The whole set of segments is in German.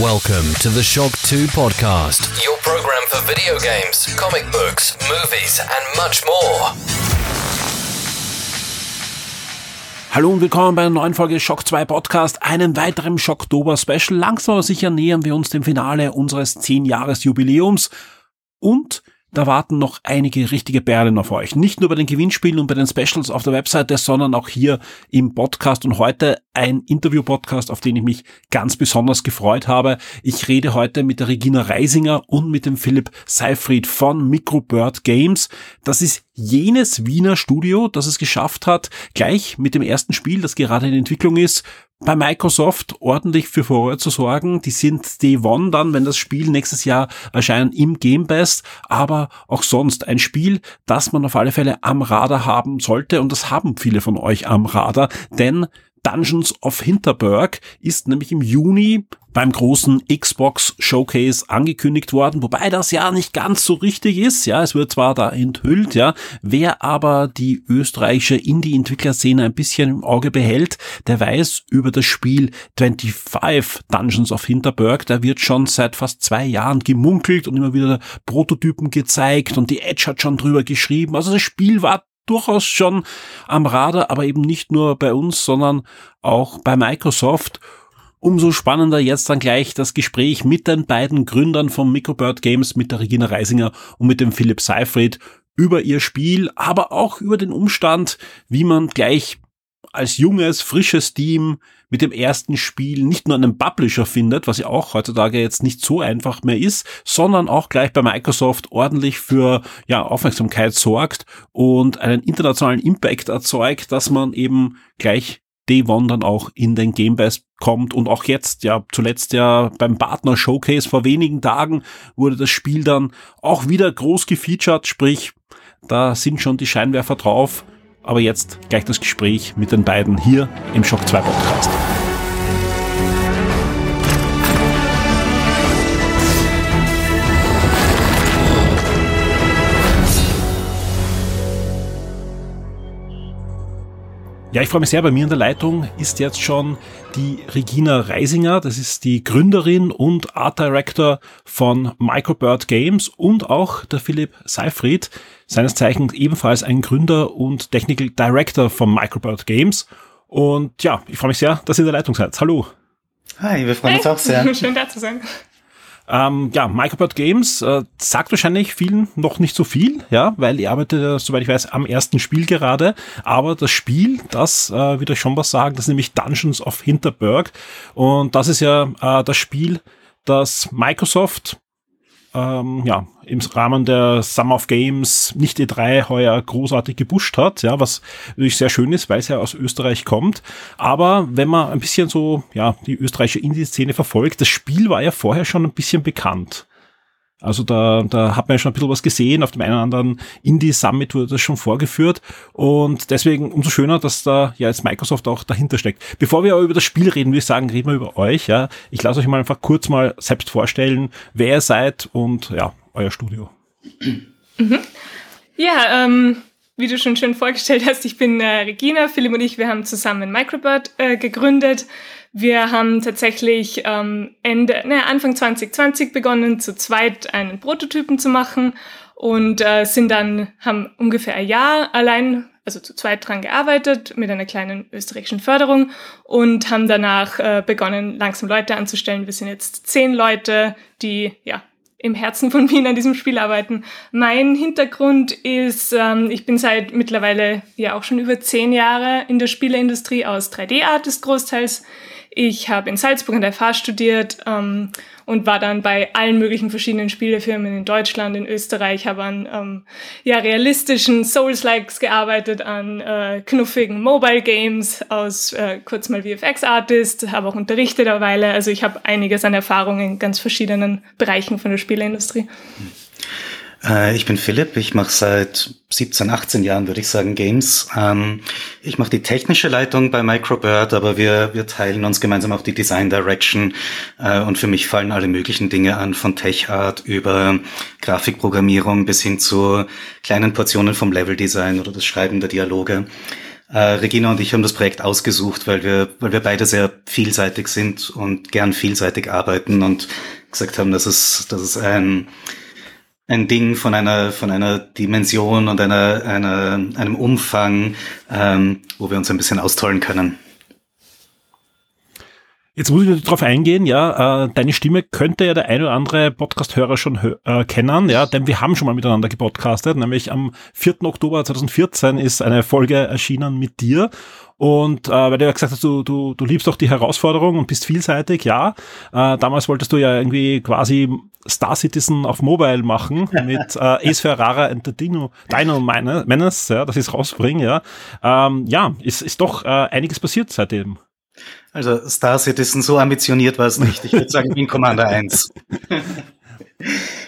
Welcome to the Shock 2 podcast, your program for video games, comic books, movies, and much more. Hallo und willkommen bei einer neuen Folge Shock 2 Podcast, einem weiteren Shocktober Special. Langsam aber sicher nähern wir uns dem Finale unseres 10 Jahres Jubiläums und da warten noch einige richtige Perlen auf euch. Nicht nur bei den Gewinnspielen und bei den Specials auf der Webseite, sondern auch hier im Podcast. Und heute ein Interview-Podcast, auf den ich mich ganz besonders gefreut habe. Ich rede heute mit der Regina Reisinger und mit dem Philipp Seifried von Microbird Games. Das ist jenes Wiener Studio, das es geschafft hat, gleich mit dem ersten Spiel, das gerade in Entwicklung ist, bei Microsoft ordentlich für Furore zu sorgen. Die sind Day One dann, wenn das Spiel nächstes Jahr erscheint, im Game Best, aber auch sonst ein Spiel, das man auf alle Fälle am Radar haben sollte. Und das haben viele von euch am Radar, denn Dungeons of Hinterberg ist nämlich im Juni beim großen Xbox Showcase angekündigt worden, wobei das ja nicht ganz so richtig ist. Ja, es wird zwar da enthüllt, ja. Wer aber die österreichische Indie-Entwicklerszene ein bisschen im Auge behält, der weiß über das Spiel 25 Dungeons of Hinterberg. Da wird schon seit fast zwei Jahren gemunkelt und immer wieder Prototypen gezeigt und die Edge hat schon drüber geschrieben. Also das Spiel war durchaus schon am Radar, aber eben nicht nur bei uns, sondern auch bei Microsoft. Umso spannender jetzt dann gleich das Gespräch mit den beiden Gründern von Microbird Games, mit der Regina Reisinger und mit dem Philipp Seifried über ihr Spiel, aber auch über den Umstand, wie man gleich als junges, frisches Team mit dem ersten Spiel nicht nur einen Publisher findet, was ja auch heutzutage jetzt nicht so einfach mehr ist, sondern auch gleich bei Microsoft ordentlich für ja, Aufmerksamkeit sorgt und einen internationalen Impact erzeugt, dass man eben gleich Day One dann auch in den Game Pass kommt. Und auch jetzt, ja, zuletzt ja beim Partner Showcase vor wenigen Tagen wurde das Spiel dann auch wieder groß gefeatured, sprich, da sind schon die Scheinwerfer drauf aber jetzt gleich das Gespräch mit den beiden hier im Shock 2 Podcast. Ja, ich freue mich sehr. Bei mir in der Leitung ist jetzt schon die Regina Reisinger. Das ist die Gründerin und Art Director von Microbird Games und auch der Philipp Seifried, seines Zeichens ebenfalls ein Gründer und Technical Director von Microbird Games. Und ja, ich freue mich sehr, dass ihr in der Leitung seid. Hallo. Hi, wir freuen hey. uns auch sehr. Schön da zu sein. Ähm, ja, Micropod Games äh, sagt wahrscheinlich vielen noch nicht so viel, ja, weil ihr arbeitet, soweit ich weiß, am ersten Spiel gerade. Aber das Spiel, das äh, wird euch schon was sagen, das ist nämlich Dungeons of Hinterberg. Und das ist ja äh, das Spiel, das Microsoft ähm, ja, im Rahmen der Summer of Games nicht E3 heuer großartig gebusht hat, ja, was natürlich sehr schön ist, weil es ja aus Österreich kommt. Aber wenn man ein bisschen so, ja, die österreichische Indie-Szene verfolgt, das Spiel war ja vorher schon ein bisschen bekannt. Also da, da hat man ja schon ein bisschen was gesehen. Auf dem einen oder anderen Indie Summit wurde das schon vorgeführt. Und deswegen umso schöner, dass da ja jetzt Microsoft auch dahinter steckt. Bevor wir aber über das Spiel reden, würde ich sagen, reden wir über euch. Ja, Ich lasse euch mal einfach kurz mal selbst vorstellen, wer ihr seid und ja, euer Studio. Mhm. Ja, ähm, wie du schon schön vorgestellt hast, ich bin äh, Regina, Philipp und ich, wir haben zusammen Microbird äh, gegründet. Wir haben tatsächlich ähm, Ende, ne, Anfang 2020 begonnen, zu zweit einen Prototypen zu machen und äh, sind dann, haben ungefähr ein Jahr allein, also zu zweit dran gearbeitet mit einer kleinen österreichischen Förderung und haben danach äh, begonnen, langsam Leute anzustellen. Wir sind jetzt zehn Leute, die ja im Herzen von Wien an diesem Spiel arbeiten. Mein Hintergrund ist, ähm, ich bin seit mittlerweile ja auch schon über zehn Jahre in der Spieleindustrie aus 3D-Artist großteils ich habe in Salzburg an der FH studiert ähm, und war dann bei allen möglichen verschiedenen Spielefirmen in Deutschland, in Österreich, habe an ähm, ja, realistischen Souls-Likes gearbeitet, an äh, knuffigen Mobile Games aus äh, kurz mal VFX-Artist, habe auch unterrichtet eine Weile. Also ich habe einiges an Erfahrung in ganz verschiedenen Bereichen von der Spieleindustrie. Mhm. Äh, ich bin Philipp, ich mache seit 17, 18 Jahren, würde ich sagen, Games. Ähm, ich mache die technische Leitung bei Microbird, aber wir, wir teilen uns gemeinsam auch die Design Direction äh, und für mich fallen alle möglichen Dinge an, von Tech Art über Grafikprogrammierung bis hin zu kleinen Portionen vom Level Design oder das Schreiben der Dialoge. Äh, Regina und ich haben das Projekt ausgesucht, weil wir, weil wir beide sehr vielseitig sind und gern vielseitig arbeiten und gesagt haben, dass es, dass es ein, ein Ding von einer, von einer Dimension und einer, einer, einem Umfang, ähm, wo wir uns ein bisschen austollen können. Jetzt muss ich darauf eingehen, ja, äh, deine Stimme könnte ja der ein oder andere Podcast-Hörer schon äh, kennen, ja, denn wir haben schon mal miteinander gepodcastet, nämlich am 4. Oktober 2014 ist eine Folge erschienen mit dir und äh, weil du ja gesagt hast, du, du, du liebst doch die Herausforderung und bist vielseitig, ja. Äh, damals wolltest du ja irgendwie quasi Star Citizen auf Mobile machen mit äh, Ace Ferrara and the Dino, Dino Menace, ja, das ist rausbringen, ja. Ähm, ja, ist, ist doch äh, einiges passiert seitdem. Also Star Citizen, so ambitioniert war es nicht. Ich würde sagen Wing Commander 1.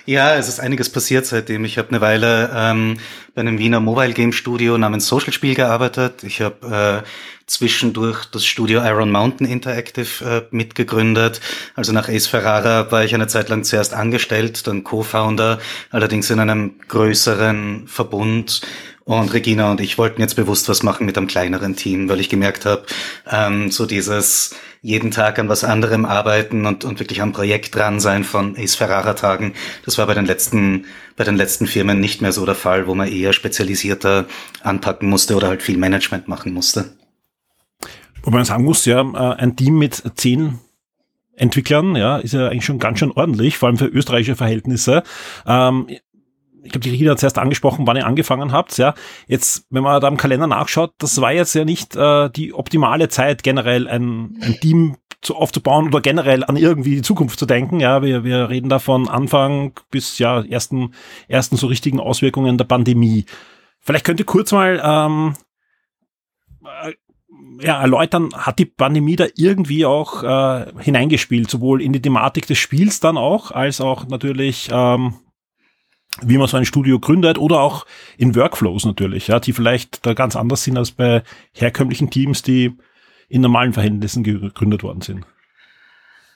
ja, es ist einiges passiert seitdem. Ich habe eine Weile ähm, bei einem Wiener Mobile Game Studio namens Social Spiel gearbeitet. Ich habe äh, zwischendurch das Studio Iron Mountain Interactive äh, mitgegründet. Also nach Ace Ferrara war ich eine Zeit lang zuerst angestellt, dann Co-Founder, allerdings in einem größeren Verbund und Regina und ich wollten jetzt bewusst was machen mit einem kleineren Team, weil ich gemerkt habe, ähm, so dieses jeden Tag an was anderem arbeiten und, und wirklich am Projekt dran sein von Ace Ferrara Tagen, das war bei den letzten, bei den letzten Firmen nicht mehr so der Fall, wo man eher spezialisierter anpacken musste oder halt viel Management machen musste. Wobei man sagen muss, ja, äh, ein Team mit zehn Entwicklern, ja, ist ja eigentlich schon ganz schön ordentlich, vor allem für österreichische Verhältnisse. Ähm, ich glaube, die Regina hat zuerst angesprochen, wann ihr angefangen habt. Ja, jetzt, wenn man da im Kalender nachschaut, das war jetzt ja nicht äh, die optimale Zeit, generell ein, ein Team zu, aufzubauen oder generell an irgendwie die Zukunft zu denken. Ja, wir, wir reden da von Anfang bis ja ersten ersten so richtigen Auswirkungen der Pandemie. Vielleicht könnt ihr kurz mal ähm, äh, ja, erläutern, hat die Pandemie da irgendwie auch äh, hineingespielt, sowohl in die Thematik des Spiels dann auch, als auch natürlich ähm, wie man so ein Studio gründet oder auch in Workflows natürlich, ja, die vielleicht da ganz anders sind als bei herkömmlichen Teams, die in normalen Verhältnissen gegründet worden sind.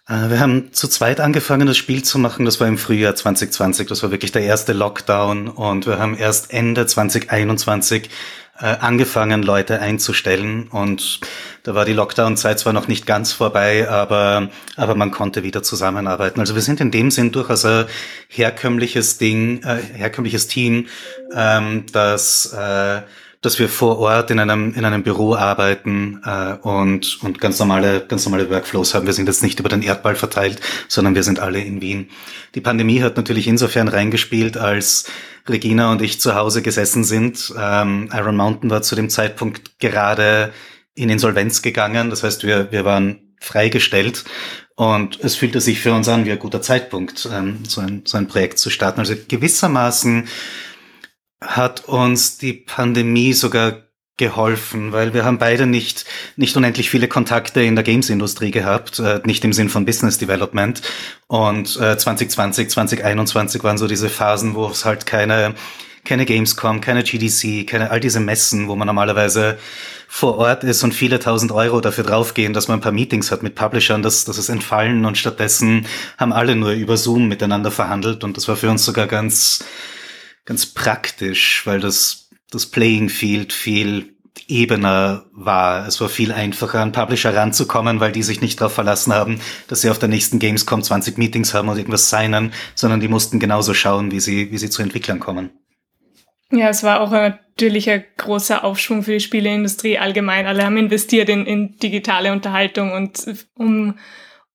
Äh, wir haben zu zweit angefangen, das Spiel zu machen. Das war im Frühjahr 2020. Das war wirklich der erste Lockdown. Und wir haben erst Ende 2021 äh, angefangen, Leute einzustellen. Und da war die Lockdown-Zeit zwar noch nicht ganz vorbei, aber, aber man konnte wieder zusammenarbeiten. Also wir sind in dem Sinn durchaus ein herkömmliches Ding, äh, herkömmliches Team, ähm, das äh, dass wir vor Ort in einem, in einem Büro arbeiten äh, und, und ganz normale, ganz normale Workflows haben. Wir sind jetzt nicht über den Erdball verteilt, sondern wir sind alle in Wien. Die Pandemie hat natürlich insofern reingespielt, als Regina und ich zu Hause gesessen sind. Ähm, Iron Mountain war zu dem Zeitpunkt gerade in Insolvenz gegangen. Das heißt, wir, wir waren freigestellt und es fühlte sich für uns an wie ein guter Zeitpunkt, ähm, so, ein, so ein Projekt zu starten. Also gewissermaßen hat uns die Pandemie sogar geholfen, weil wir haben beide nicht, nicht unendlich viele Kontakte in der Games-Industrie gehabt, äh, nicht im Sinn von Business Development. Und äh, 2020, 2021 waren so diese Phasen, wo es halt keine, keine Gamescom, keine GDC, keine all diese Messen, wo man normalerweise vor Ort ist und viele tausend Euro dafür draufgehen, dass man ein paar Meetings hat mit Publishern, das, das ist entfallen und stattdessen haben alle nur über Zoom miteinander verhandelt und das war für uns sogar ganz, ganz praktisch, weil das, das Playing Field viel ebener war. Es war viel einfacher, an Publisher ranzukommen, weil die sich nicht darauf verlassen haben, dass sie auf der nächsten Gamescom 20 Meetings haben und irgendwas signen, sondern die mussten genauso schauen, wie sie, wie sie zu Entwicklern kommen. Ja, es war auch natürlich ein großer Aufschwung für die Spieleindustrie allgemein. Alle haben investiert in, in digitale Unterhaltung und um,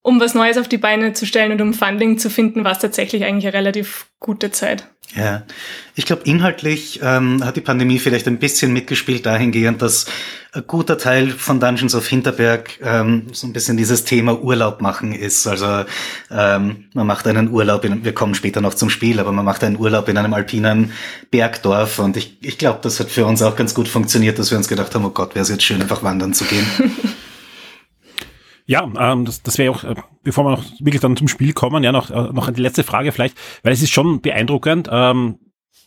um was Neues auf die Beine zu stellen und um Funding zu finden, war es tatsächlich eigentlich eine relativ gute Zeit. Ja, ich glaube, inhaltlich ähm, hat die Pandemie vielleicht ein bisschen mitgespielt dahingehend, dass ein guter Teil von Dungeons of Hinterberg ähm, so ein bisschen dieses Thema Urlaub machen ist. Also ähm, man macht einen Urlaub, in, wir kommen später noch zum Spiel, aber man macht einen Urlaub in einem alpinen Bergdorf und ich, ich glaube, das hat für uns auch ganz gut funktioniert, dass wir uns gedacht haben, oh Gott, wäre es jetzt schön, einfach wandern zu gehen. Ja, ähm, das, das wäre auch, äh, bevor wir noch wirklich dann zum Spiel kommen, ja, noch, äh, noch die letzte Frage vielleicht, weil es ist schon beeindruckend. Ähm,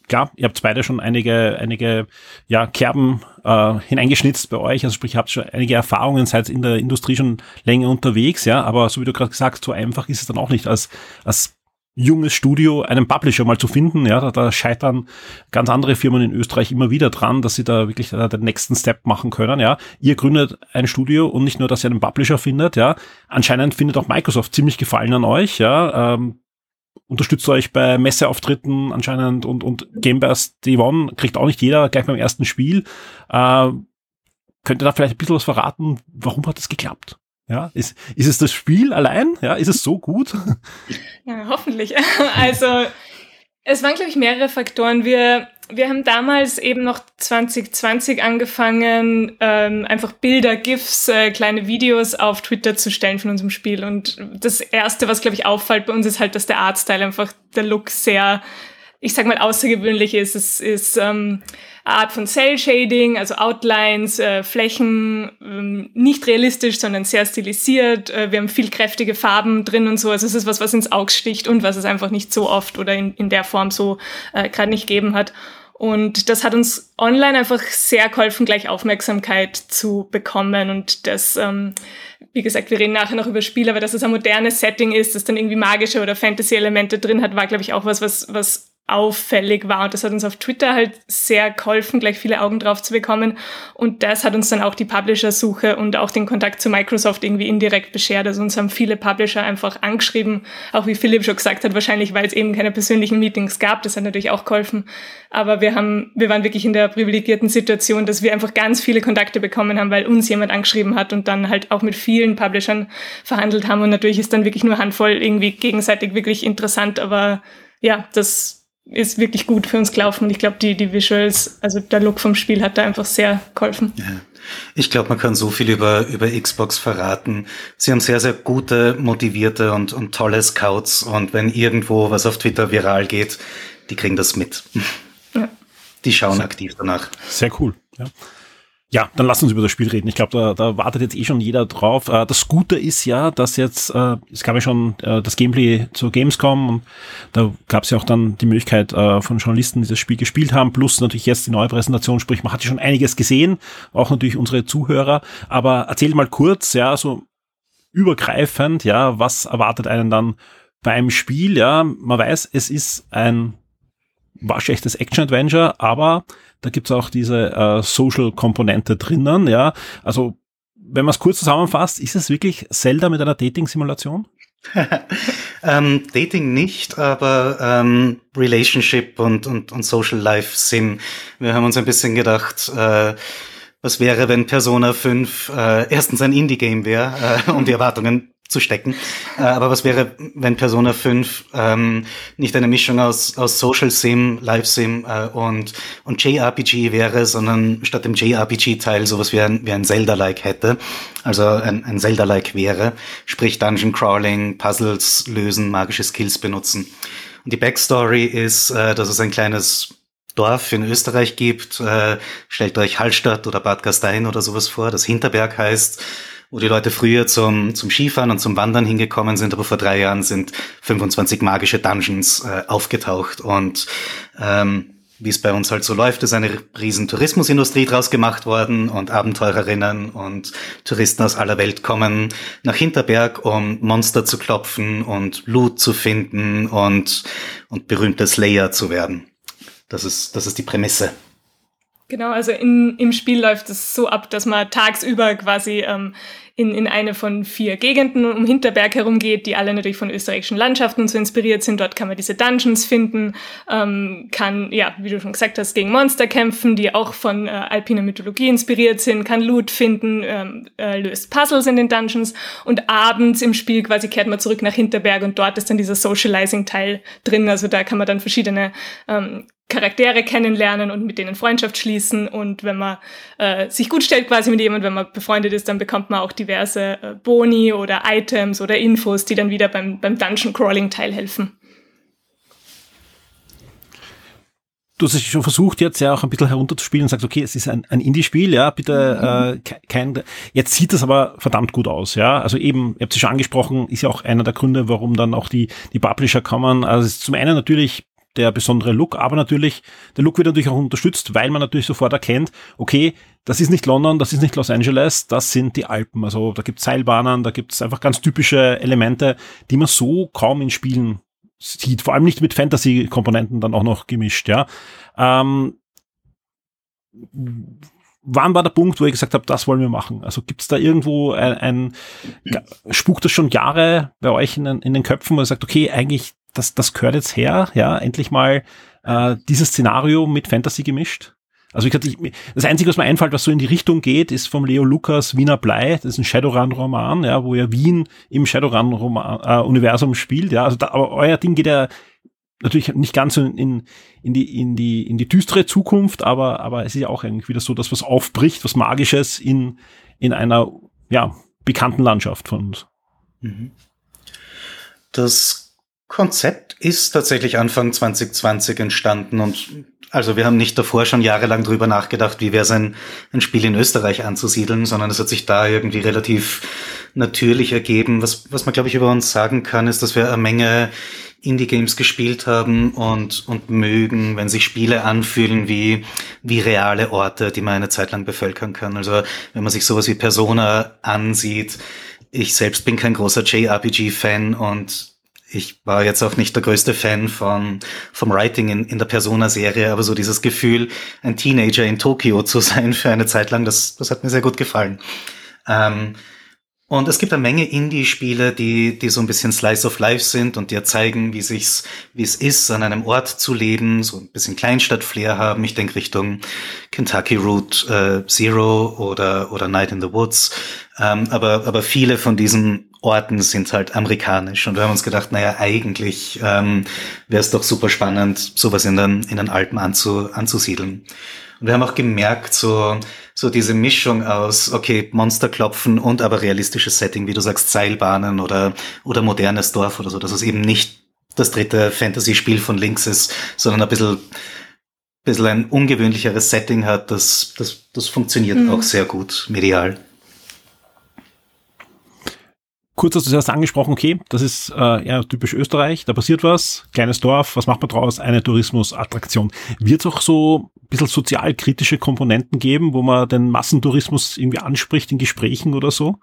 klar, ihr habt beide schon einige, einige ja, Kerben äh, hineingeschnitzt bei euch, also sprich, ihr habt schon einige Erfahrungen, seid in der Industrie schon länger unterwegs, ja, aber so wie du gerade gesagt so einfach ist es dann auch nicht als, als junges Studio einen Publisher mal zu finden. Ja, da, da scheitern ganz andere Firmen in Österreich immer wieder dran, dass sie da wirklich äh, den nächsten Step machen können. Ja, ihr gründet ein Studio und nicht nur, dass ihr einen Publisher findet. Ja, anscheinend findet auch Microsoft ziemlich Gefallen an euch. Ja, ähm, unterstützt euch bei Messeauftritten anscheinend und und Gameburst Day One kriegt auch nicht jeder gleich beim ersten Spiel. Äh, könnt ihr da vielleicht ein bisschen was verraten? Warum hat das geklappt? Ja, ist, ist es das Spiel allein? Ja, ist es so gut? Ja, hoffentlich. Also, es waren, glaube ich, mehrere Faktoren. Wir, wir haben damals eben noch 2020 angefangen, ähm, einfach Bilder, GIFs, äh, kleine Videos auf Twitter zu stellen von unserem Spiel. Und das Erste, was, glaube ich, auffällt bei uns, ist halt, dass der Artstyle einfach, der Look sehr, ich sag mal, außergewöhnlich ist. Es ist ähm, Art von Cell Shading, also Outlines, äh, Flächen, ähm, nicht realistisch, sondern sehr stilisiert. Äh, wir haben viel kräftige Farben drin und so. Also es ist was, was ins Auge sticht und was es einfach nicht so oft oder in, in der Form so äh, gerade nicht gegeben hat. Und das hat uns online einfach sehr geholfen, gleich Aufmerksamkeit zu bekommen. Und das, ähm, wie gesagt, wir reden nachher noch über Spiele, aber dass es ein modernes Setting ist, das dann irgendwie magische oder Fantasy-Elemente drin hat, war, glaube ich, auch was, was, was auffällig war. Und das hat uns auf Twitter halt sehr geholfen, gleich viele Augen drauf zu bekommen. Und das hat uns dann auch die Publisher-Suche und auch den Kontakt zu Microsoft irgendwie indirekt beschert. Also uns haben viele Publisher einfach angeschrieben, auch wie Philipp schon gesagt hat, wahrscheinlich, weil es eben keine persönlichen Meetings gab. Das hat natürlich auch geholfen. Aber wir haben, wir waren wirklich in der privilegierten Situation, dass wir einfach ganz viele Kontakte bekommen haben, weil uns jemand angeschrieben hat und dann halt auch mit vielen Publishern verhandelt haben. Und natürlich ist dann wirklich nur Handvoll irgendwie gegenseitig wirklich interessant. Aber ja, das, ist wirklich gut für uns gelaufen. Und ich glaube, die, die Visuals, also der Look vom Spiel hat da einfach sehr geholfen. Ja. Ich glaube, man kann so viel über, über Xbox verraten. Sie haben sehr, sehr gute, motivierte und, und tolle Scouts. Und wenn irgendwo was auf Twitter viral geht, die kriegen das mit. Ja. Die schauen aktiv danach. Sehr cool. Ja. Ja, dann lass uns über das Spiel reden. Ich glaube, da, da wartet jetzt eh schon jeder drauf. Äh, das Gute ist ja, dass jetzt, äh, es gab ja schon äh, das Gameplay zu Gamescom und da gab es ja auch dann die Möglichkeit äh, von Journalisten, die das Spiel gespielt haben, plus natürlich jetzt die neue Präsentation, sprich, man hat ja schon einiges gesehen, auch natürlich unsere Zuhörer. Aber erzähl mal kurz, ja, so übergreifend, ja, was erwartet einen dann beim Spiel? Ja, man weiß, es ist ein waschechtes Action-Adventure, aber da gibt's auch diese äh, Social-Komponente drinnen, ja. Also, wenn man es kurz zusammenfasst, ist es wirklich Zelda mit einer Dating-Simulation? ähm, Dating nicht, aber ähm, Relationship und, und, und Social Life Sim. Wir haben uns ein bisschen gedacht, äh, was wäre, wenn Persona 5 äh, erstens ein Indie-Game wäre, äh, um die Erwartungen zu stecken. Äh, aber was wäre, wenn Persona 5 ähm, nicht eine Mischung aus, aus Social Sim, Live Sim äh, und, und JRPG wäre, sondern statt dem JRPG-Teil sowas wie ein, wie ein Zelda-like hätte, also ein, ein Zelda-like wäre, sprich Dungeon Crawling, Puzzles lösen, magische Skills benutzen. Und die Backstory ist, äh, dass es ein kleines Dorf in Österreich gibt. Äh, stellt euch Hallstatt oder Bad Gastein oder sowas vor, das Hinterberg heißt wo die Leute früher zum, zum Skifahren und zum Wandern hingekommen sind, aber vor drei Jahren sind 25 magische Dungeons äh, aufgetaucht und ähm, wie es bei uns halt so läuft, ist eine riesen Tourismusindustrie draus gemacht worden und Abenteurerinnen und Touristen aus aller Welt kommen nach Hinterberg, um Monster zu klopfen und Loot zu finden und, und berühmte Slayer zu werden. Das ist, das ist die Prämisse. Genau, also in, im Spiel läuft es so ab, dass man tagsüber quasi ähm, in, in eine von vier Gegenden um Hinterberg herum geht, die alle natürlich von österreichischen Landschaften so inspiriert sind. Dort kann man diese Dungeons finden, ähm, kann, ja, wie du schon gesagt hast, gegen Monster kämpfen, die auch von äh, alpiner Mythologie inspiriert sind, kann Loot finden, ähm, äh, löst Puzzles in den Dungeons und abends im Spiel quasi kehrt man zurück nach Hinterberg und dort ist dann dieser Socializing-Teil drin. Also da kann man dann verschiedene ähm, Charaktere kennenlernen und mit denen Freundschaft schließen. Und wenn man äh, sich gut stellt quasi mit jemandem, wenn man befreundet ist, dann bekommt man auch diverse äh, Boni oder Items oder Infos, die dann wieder beim, beim Dungeon Crawling teilhelfen. du hast es schon versucht, jetzt ja auch ein bisschen herunterzuspielen und sagst, okay, es ist ein, ein Indie-Spiel, ja, bitte mhm. äh, kein. Jetzt sieht das aber verdammt gut aus, ja. Also eben, ihr habt es schon angesprochen, ist ja auch einer der Gründe, warum dann auch die, die Publisher kommen. Also es ist zum einen natürlich der besondere Look, aber natürlich, der Look wird natürlich auch unterstützt, weil man natürlich sofort erkennt, okay, das ist nicht London, das ist nicht Los Angeles, das sind die Alpen. Also da gibt es Seilbahnen, da gibt es einfach ganz typische Elemente, die man so kaum in Spielen sieht, vor allem nicht mit Fantasy-Komponenten dann auch noch gemischt, ja. Ähm, wann war der Punkt, wo ihr gesagt habt, das wollen wir machen? Also gibt es da irgendwo ein, ein spukt das schon Jahre bei euch in den, in den Köpfen, wo ihr sagt, okay, eigentlich, das, das gehört jetzt her, ja, endlich mal äh, dieses Szenario mit Fantasy gemischt? Also ich, ich, das Einzige, was mir einfällt, was so in die Richtung geht, ist vom Leo Lukas Wiener Blei. Das ist ein Shadowrun-Roman, ja, wo er Wien im Shadowrun-Universum äh, spielt. Ja, also da, aber euer Ding geht ja natürlich nicht ganz so in, in, die, in, die, in die düstere Zukunft, aber, aber es ist ja auch eigentlich wieder so, dass was aufbricht, was Magisches in, in einer ja, bekannten Landschaft von uns. Mhm. Das Konzept ist tatsächlich Anfang 2020 entstanden und also wir haben nicht davor schon jahrelang drüber nachgedacht, wie wäre es ein, ein Spiel in Österreich anzusiedeln, sondern es hat sich da irgendwie relativ natürlich ergeben. Was, was man, glaube ich, über uns sagen kann, ist, dass wir eine Menge Indie-Games gespielt haben und, und mögen, wenn sich Spiele anfühlen wie, wie reale Orte, die man eine Zeit lang bevölkern kann. Also wenn man sich sowas wie Persona ansieht, ich selbst bin kein großer JRPG-Fan und ich war jetzt auch nicht der größte Fan von, vom Writing in, in der Persona-Serie, aber so dieses Gefühl, ein Teenager in Tokio zu sein für eine Zeit lang, das, das hat mir sehr gut gefallen. Ähm, und es gibt eine Menge Indie-Spiele, die, die so ein bisschen Slice of Life sind und dir zeigen, wie sich's, wie es ist, an einem Ort zu leben, so ein bisschen Kleinstadt-Flair haben. Ich denke Richtung Kentucky Route äh, Zero oder, oder Night in the Woods. Ähm, aber, aber viele von diesen Orten sind halt amerikanisch. Und wir haben uns gedacht, naja, eigentlich ähm, wäre es doch super spannend, sowas in den, in den Alpen anzu, anzusiedeln. Und wir haben auch gemerkt, so, so diese Mischung aus, okay, Monster klopfen und aber realistisches Setting, wie du sagst, Seilbahnen oder, oder modernes Dorf oder so, dass es eben nicht das dritte Fantasy-Spiel von links ist, sondern ein bisschen, bisschen ein ungewöhnlicheres Setting hat, das, das, das funktioniert mhm. auch sehr gut medial kurz hast du zuerst angesprochen, okay, das ist äh, ja typisch Österreich, da passiert was, kleines Dorf, was macht man draus? Eine Tourismusattraktion. Wird es auch so ein bisschen sozialkritische Komponenten geben, wo man den Massentourismus irgendwie anspricht in Gesprächen oder so?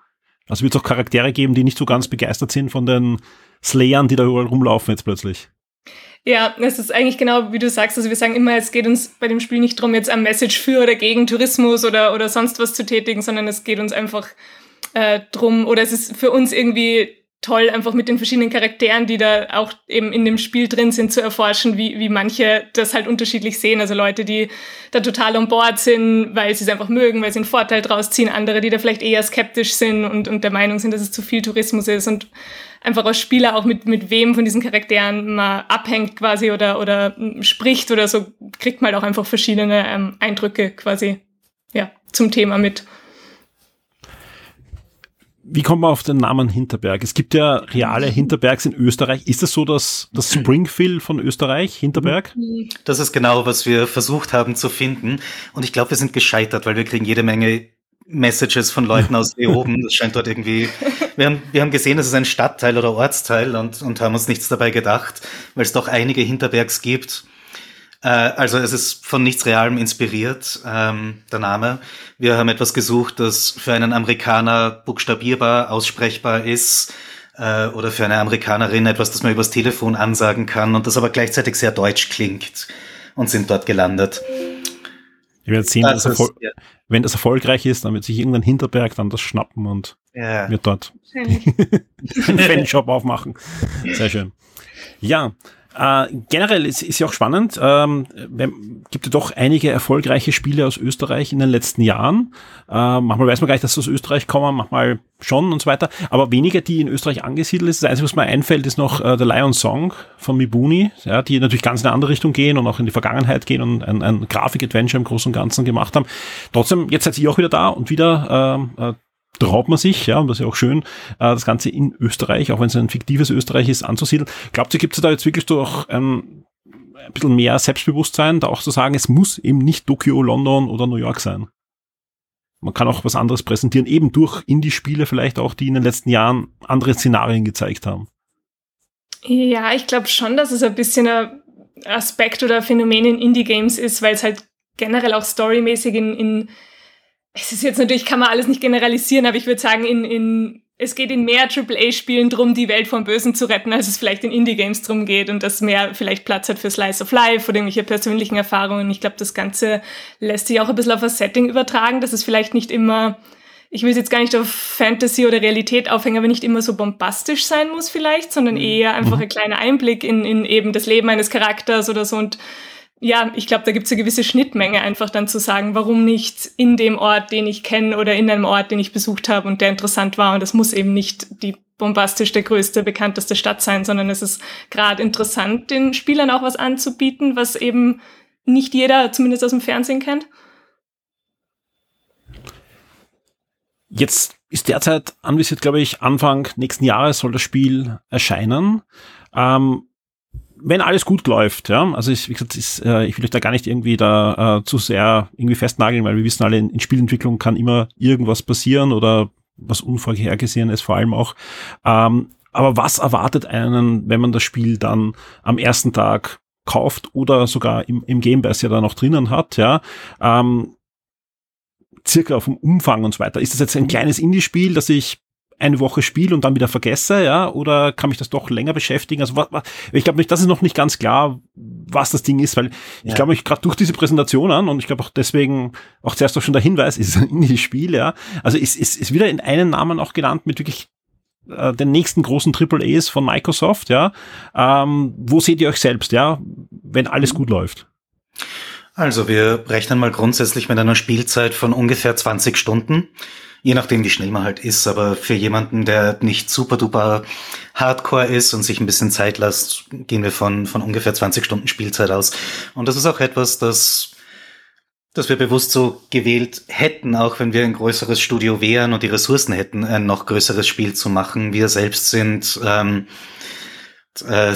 Also wird es auch Charaktere geben, die nicht so ganz begeistert sind von den Slayern, die da überall rumlaufen jetzt plötzlich? Ja, es ist eigentlich genau wie du sagst. Also wir sagen immer, es geht uns bei dem Spiel nicht darum, jetzt ein Message für oder gegen Tourismus oder, oder sonst was zu tätigen, sondern es geht uns einfach äh, drum, oder es ist für uns irgendwie toll, einfach mit den verschiedenen Charakteren, die da auch eben in dem Spiel drin sind, zu erforschen, wie, wie manche das halt unterschiedlich sehen. Also Leute, die da total on board sind, weil sie es einfach mögen, weil sie einen Vorteil draus ziehen. Andere, die da vielleicht eher skeptisch sind und, und der Meinung sind, dass es zu viel Tourismus ist und einfach als Spieler auch mit, mit wem von diesen Charakteren man abhängt quasi oder, oder spricht oder so, kriegt man halt auch einfach verschiedene ähm, Eindrücke quasi, ja, zum Thema mit wie kommt man auf den Namen Hinterberg? Es gibt ja reale Hinterbergs in Österreich. Ist das so das, das Springfield von Österreich, Hinterberg? Das ist genau, was wir versucht haben zu finden. Und ich glaube, wir sind gescheitert, weil wir kriegen jede Menge Messages von Leuten aus oben. Das scheint dort irgendwie. Wir haben, wir haben gesehen, es ist ein Stadtteil oder Ortsteil und, und haben uns nichts dabei gedacht, weil es doch einige Hinterbergs gibt. Äh, also es ist von nichts Realem inspiriert, ähm, der Name. Wir haben etwas gesucht, das für einen Amerikaner buchstabierbar, aussprechbar ist äh, oder für eine Amerikanerin etwas, das man übers Telefon ansagen kann und das aber gleichzeitig sehr deutsch klingt und sind dort gelandet. Ich werde sehen, das ist, ja. wenn das erfolgreich ist, dann wird sich irgendein Hinterberg dann das schnappen und ja. wird dort einen Fanshop aufmachen. Sehr schön. Ja, äh, generell ist, ist ja auch spannend. Ähm, gibt ja doch einige erfolgreiche Spiele aus Österreich in den letzten Jahren. Äh, manchmal weiß man gar nicht, dass sie aus Österreich kommen, manchmal schon und so weiter. Aber wenige, die in Österreich angesiedelt ist. Das Einzige, was mir einfällt, ist noch äh, The Lion Song von Mibuni, ja, die natürlich ganz in eine andere Richtung gehen und auch in die Vergangenheit gehen und ein, ein Grafik-Adventure im Großen und Ganzen gemacht haben. Trotzdem, jetzt seid ihr auch wieder da und wieder äh, äh traut man sich, ja, und das ist ja auch schön, äh, das Ganze in Österreich, auch wenn es ein fiktives Österreich ist, anzusiedeln. Glaubt ihr, gibt es da jetzt wirklich doch ähm, ein bisschen mehr Selbstbewusstsein, da auch zu sagen, es muss eben nicht Tokio, London oder New York sein? Man kann auch was anderes präsentieren, eben durch Indie-Spiele vielleicht auch, die in den letzten Jahren andere Szenarien gezeigt haben. Ja, ich glaube schon, dass es ein bisschen ein Aspekt oder Phänomen in Indie-Games ist, weil es halt generell auch storymäßig in, in es ist jetzt natürlich, kann man alles nicht generalisieren, aber ich würde sagen, in, in es geht in mehr AAA-Spielen drum, die Welt vom Bösen zu retten, als es vielleicht in Indie-Games drum geht und dass mehr vielleicht Platz hat für Slice of Life oder irgendwelche persönlichen Erfahrungen. Ich glaube, das Ganze lässt sich auch ein bisschen auf das Setting übertragen, dass es vielleicht nicht immer, ich will es jetzt gar nicht auf Fantasy oder Realität aufhängen, aber nicht immer so bombastisch sein muss vielleicht, sondern mhm. eher einfach mhm. ein kleiner Einblick in, in eben das Leben eines Charakters oder so und ja, ich glaube, da gibt es eine gewisse Schnittmenge, einfach dann zu sagen, warum nicht in dem Ort, den ich kenne oder in einem Ort, den ich besucht habe und der interessant war. Und das muss eben nicht die bombastischste, größte, bekannteste Stadt sein, sondern es ist gerade interessant, den Spielern auch was anzubieten, was eben nicht jeder, zumindest aus dem Fernsehen kennt. Jetzt ist derzeit anvisiert, glaube ich, Anfang nächsten Jahres soll das Spiel erscheinen. Ähm, wenn alles gut läuft, ja, also ich, wie gesagt, ist, äh, ich will euch da gar nicht irgendwie da äh, zu sehr irgendwie festnageln, weil wir wissen alle, in, in Spielentwicklung kann immer irgendwas passieren oder was Unvorhergesehenes vor allem auch. Ähm, aber was erwartet einen, wenn man das Spiel dann am ersten Tag kauft oder sogar im, im Game Pass ja da noch drinnen hat, ja, ähm, circa vom Umfang und so weiter. Ist das jetzt ein kleines Indie-Spiel, das ich eine Woche spiele und dann wieder vergesse, ja, oder kann mich das doch länger beschäftigen? Also was, was, ich glaube nicht, das ist noch nicht ganz klar, was das Ding ist, weil ja. ich glaube, ich gerade durch diese Präsentation an und ich glaube auch deswegen auch zuerst auch schon der Hinweis ist in die Spiel, ja. Also ist, ist, ist wieder in einen Namen auch genannt mit wirklich äh, den nächsten großen Triple A's von Microsoft, ja. Ähm, wo seht ihr euch selbst, ja, wenn alles gut läuft? Also wir rechnen mal grundsätzlich mit einer Spielzeit von ungefähr 20 Stunden je nachdem, wie schnell man halt ist. Aber für jemanden, der nicht super duper Hardcore ist und sich ein bisschen Zeit lässt, gehen wir von, von ungefähr 20 Stunden Spielzeit aus. Und das ist auch etwas, das das wir bewusst so gewählt hätten, auch wenn wir ein größeres Studio wären und die Ressourcen hätten, ein noch größeres Spiel zu machen. Wir selbst sind ähm, äh,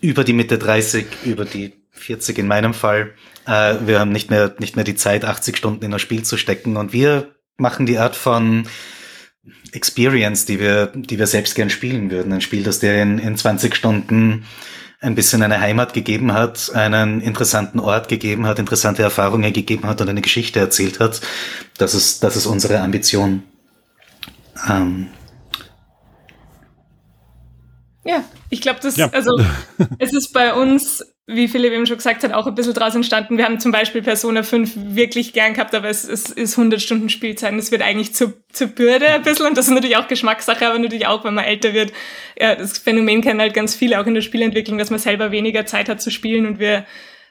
über die Mitte 30, über die 40 in meinem Fall. Äh, wir haben nicht mehr, nicht mehr die Zeit, 80 Stunden in ein Spiel zu stecken. Und wir machen die Art von Experience, die wir, die wir selbst gern spielen würden. Ein Spiel, das dir in, in 20 Stunden ein bisschen eine Heimat gegeben hat, einen interessanten Ort gegeben hat, interessante Erfahrungen gegeben hat und eine Geschichte erzählt hat. Das ist, das ist unsere Ambition. Ähm. Ja, ich glaube, das, ja. also, es ist bei uns wie Philipp eben schon gesagt hat, auch ein bisschen draus entstanden. Wir haben zum Beispiel Persona 5 wirklich gern gehabt, aber es, es ist 100 Stunden Spielzeit und es wird eigentlich zur, zur Bürde ein bisschen und das ist natürlich auch Geschmackssache, aber natürlich auch, wenn man älter wird. Ja, das Phänomen kennen halt ganz viele, auch in der Spielentwicklung, dass man selber weniger Zeit hat zu spielen und wir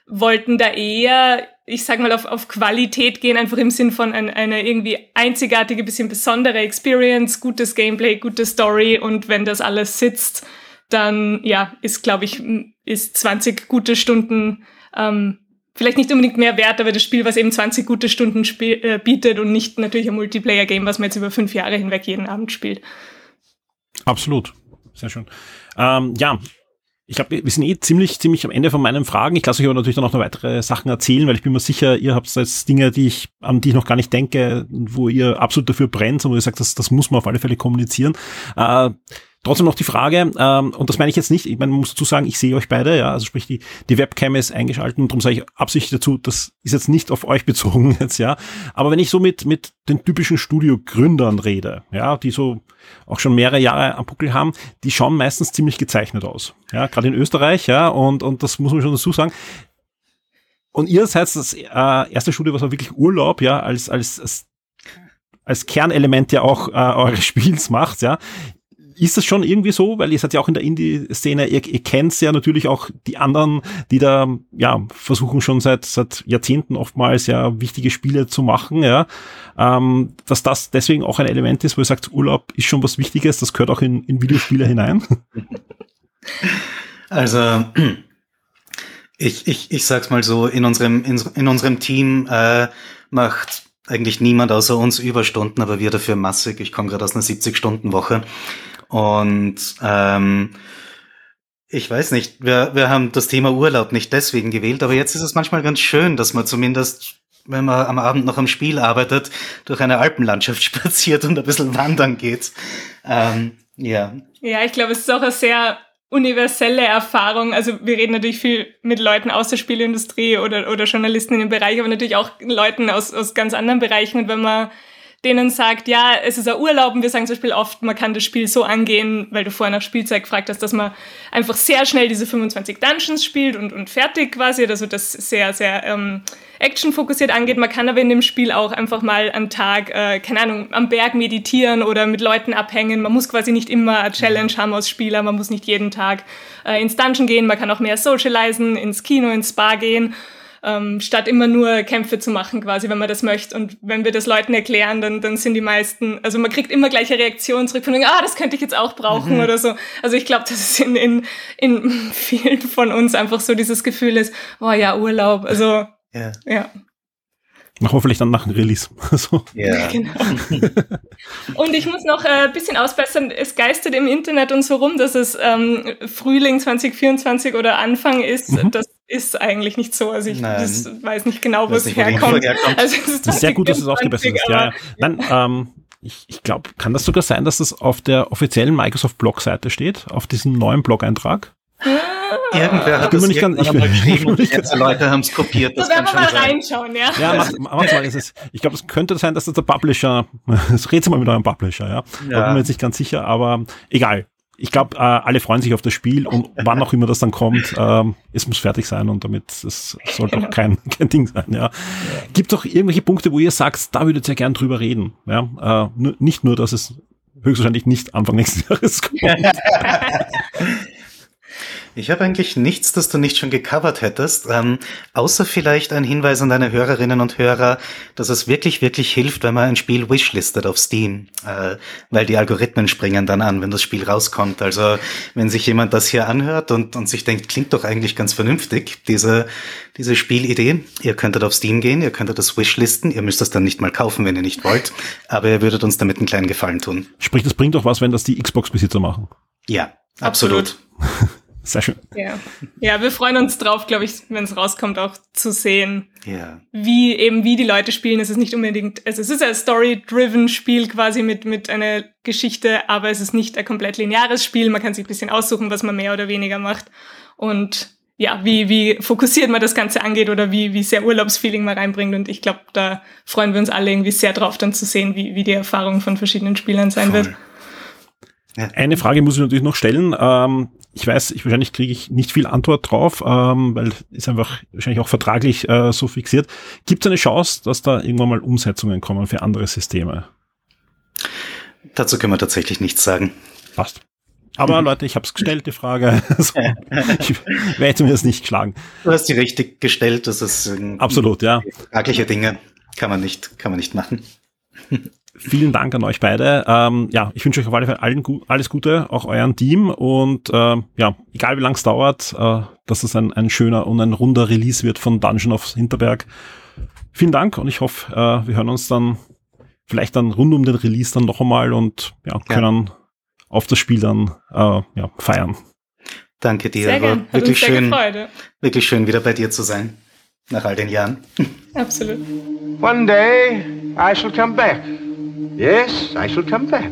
wollten da eher, ich sag mal, auf, auf Qualität gehen, einfach im Sinn von ein, eine irgendwie einzigartige, bisschen besondere Experience, gutes Gameplay, gute Story und wenn das alles sitzt, dann ja, ist, glaube ich, ist 20 gute Stunden ähm, vielleicht nicht unbedingt mehr wert, aber das Spiel, was eben 20 gute Stunden äh, bietet und nicht natürlich ein Multiplayer-Game, was man jetzt über fünf Jahre hinweg jeden Abend spielt. Absolut. Sehr schön. Ähm, ja, ich glaube, wir sind eh ziemlich, ziemlich am Ende von meinen Fragen. Ich lasse euch aber natürlich dann noch weitere Sachen erzählen, weil ich bin mir sicher, ihr habt jetzt Dinge, die ich, an die ich noch gar nicht denke, wo ihr absolut dafür brennt und wo ihr sagt, das, das muss man auf alle Fälle kommunizieren. Äh, Trotzdem noch die Frage, ähm, und das meine ich jetzt nicht, ich meine, man muss dazu sagen, ich sehe euch beide, ja, also sprich, die, die Webcam ist eingeschaltet und darum sage ich absichtlich dazu, das ist jetzt nicht auf euch bezogen jetzt, ja. Aber wenn ich so mit, mit den typischen Studiogründern rede, ja, die so auch schon mehrere Jahre am Buckel haben, die schauen meistens ziemlich gezeichnet aus. Ja, gerade in Österreich, ja, und, und das muss man schon dazu sagen. Und ihr seid das äh, erste Studio, was war wirklich Urlaub, ja, als, als, als als Kernelement ja auch äh, eures Spiels macht, ja. Ist das schon irgendwie so? Weil ihr seid ja auch in der Indie-Szene, ihr, ihr kennt ja natürlich auch die anderen, die da ja versuchen schon seit, seit Jahrzehnten oftmals ja wichtige Spiele zu machen, ja. Ähm, dass das deswegen auch ein Element ist, wo ihr sagt, Urlaub ist schon was Wichtiges, das gehört auch in, in Videospiele hinein. Also ich, ich, ich sag's mal so, in unserem, in, in unserem Team äh, macht eigentlich niemand außer uns Überstunden, aber wir dafür massig. Ich komme gerade aus einer 70-Stunden-Woche. Und ähm, ich weiß nicht, wir, wir haben das Thema Urlaub nicht deswegen gewählt, aber jetzt ist es manchmal ganz schön, dass man zumindest, wenn man am Abend noch am Spiel arbeitet, durch eine Alpenlandschaft spaziert und ein bisschen wandern geht. Ähm, ja. Ja, ich glaube, es ist auch eine sehr universelle Erfahrung. Also wir reden natürlich viel mit Leuten aus der Spielindustrie oder, oder Journalisten in dem Bereich, aber natürlich auch Leuten aus, aus ganz anderen Bereichen. Und wenn man denen sagt, ja, es ist ein Urlaub und wir sagen zum Beispiel oft, man kann das Spiel so angehen, weil du vorher nach Spielzeit gefragt hast, dass man einfach sehr schnell diese 25 Dungeons spielt und, und fertig quasi, also das sehr, sehr ähm, actionfokussiert angeht. Man kann aber in dem Spiel auch einfach mal am Tag, äh, keine Ahnung, am Berg meditieren oder mit Leuten abhängen. Man muss quasi nicht immer eine Challenge haben als Spieler, man muss nicht jeden Tag äh, ins Dungeon gehen, man kann auch mehr socialisen, ins Kino, ins Spa gehen. Ähm, statt immer nur Kämpfe zu machen, quasi, wenn man das möchte. Und wenn wir das Leuten erklären, dann, dann sind die meisten, also man kriegt immer gleiche Reaktionen zurück von, ah, das könnte ich jetzt auch brauchen mhm. oder so. Also ich glaube, dass es in, in, in vielen von uns einfach so dieses Gefühl ist, oh ja, Urlaub. Also ja. ja. Machen wir vielleicht dann nach dem Release. so. Ja. Genau. Und ich muss noch ein äh, bisschen ausbessern, es geistert im Internet und so rum, dass es ähm, Frühling 2024 oder Anfang ist. Mhm. Das ist eigentlich nicht so. Also ich weiß nicht genau, wo es herkommt. herkommt. Also es ist, ist sehr gut, dass es ausgebessert ist. Ja, ja. Nein, ähm, ich, ich glaube, kann das sogar sein, dass das auf der offiziellen Microsoft-Blog-Seite steht, auf diesem neuen Blog-Eintrag? Irgendwer hat es nicht ganz, ich bin, geschrieben und Leute haben es kopiert. Das so werden wir mal sein. reinschauen, ja. Ja, mach, mach mal. Es ist, ich glaube, es könnte sein, dass das der Publisher, das redet mal mit eurem Publisher, ja. ja. Da bin mir jetzt nicht ganz sicher, aber egal. Ich glaube, äh, alle freuen sich auf das Spiel und wann auch immer das dann kommt, ähm, es muss fertig sein und damit es sollte auch kein, kein Ding sein, ja. Gibt doch irgendwelche Punkte, wo ihr sagt, da würdet ihr gern drüber reden, ja. Äh, nicht nur, dass es höchstwahrscheinlich nicht Anfang nächsten Jahres kommt. Ich habe eigentlich nichts, das du nicht schon gecovert hättest, ähm, außer vielleicht ein Hinweis an deine Hörerinnen und Hörer, dass es wirklich, wirklich hilft, wenn man ein Spiel wishlistet auf Steam, äh, weil die Algorithmen springen dann an, wenn das Spiel rauskommt. Also wenn sich jemand das hier anhört und, und sich denkt, klingt doch eigentlich ganz vernünftig, diese, diese Spielidee, ihr könntet auf Steam gehen, ihr könntet das wishlisten, ihr müsst das dann nicht mal kaufen, wenn ihr nicht wollt, aber ihr würdet uns damit einen kleinen Gefallen tun. Sprich, das bringt doch was, wenn das die Xbox-Besitzer machen. Ja, absolut. absolut. Sehr schön. Ja, ja wir freuen uns drauf, glaube ich, wenn es rauskommt, auch zu sehen, ja. wie eben wie die Leute spielen. Es ist nicht unbedingt, also es ist ein Story-driven Spiel quasi mit mit einer Geschichte, aber es ist nicht ein komplett lineares Spiel. Man kann sich ein bisschen aussuchen, was man mehr oder weniger macht und ja, wie, wie fokussiert man das Ganze angeht oder wie, wie sehr Urlaubsfeeling man reinbringt. Und ich glaube, da freuen wir uns alle irgendwie sehr drauf, dann zu sehen, wie, wie die Erfahrung von verschiedenen Spielern sein Voll. wird. Eine Frage muss ich natürlich noch stellen. Ähm, ich weiß, ich, wahrscheinlich kriege ich nicht viel Antwort drauf, ähm, weil ist einfach wahrscheinlich auch vertraglich äh, so fixiert. Gibt es eine Chance, dass da irgendwann mal Umsetzungen kommen für andere Systeme? Dazu können wir tatsächlich nichts sagen. Passt. Aber Leute, ich habe es gestellt, die Frage. Also, ich werde mir das nicht geschlagen. Du hast die richtig gestellt, das ist absolut, ja. Fragliche Dinge kann man nicht, kann man nicht machen. Vielen Dank an euch beide. Ähm, ja, ich wünsche euch auf alle Fälle allen, alles Gute, auch euren Team und äh, ja, egal wie lang es dauert, äh, dass es ein, ein schöner und ein runder Release wird von Dungeon of Hinterberg. Vielen Dank und ich hoffe, äh, wir hören uns dann vielleicht dann rund um den Release dann noch einmal und ja, können ja. auf das Spiel dann äh, ja, feiern. Danke dir, sehr war wirklich schön, wirklich schön wieder bei dir zu sein nach all den Jahren. Absolut. One day I shall come back. Yes, I shall come back.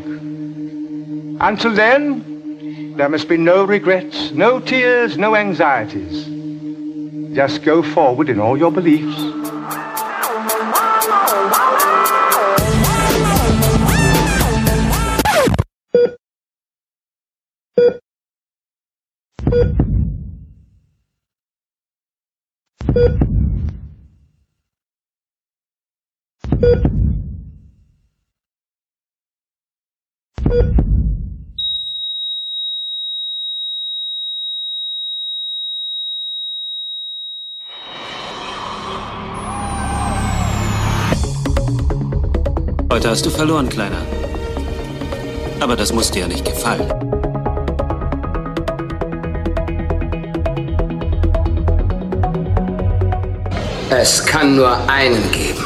Until then, there must be no regrets, no tears, no anxieties. Just go forward in all your beliefs. Heute hast du verloren, Kleiner. Aber das muss dir ja nicht gefallen. Es kann nur einen geben.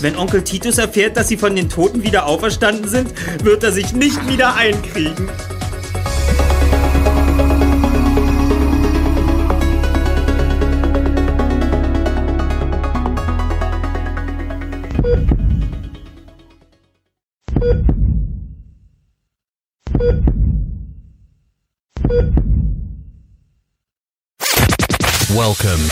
Wenn Onkel Titus erfährt, dass sie von den Toten wieder auferstanden sind, wird er sich nicht wieder einkriegen.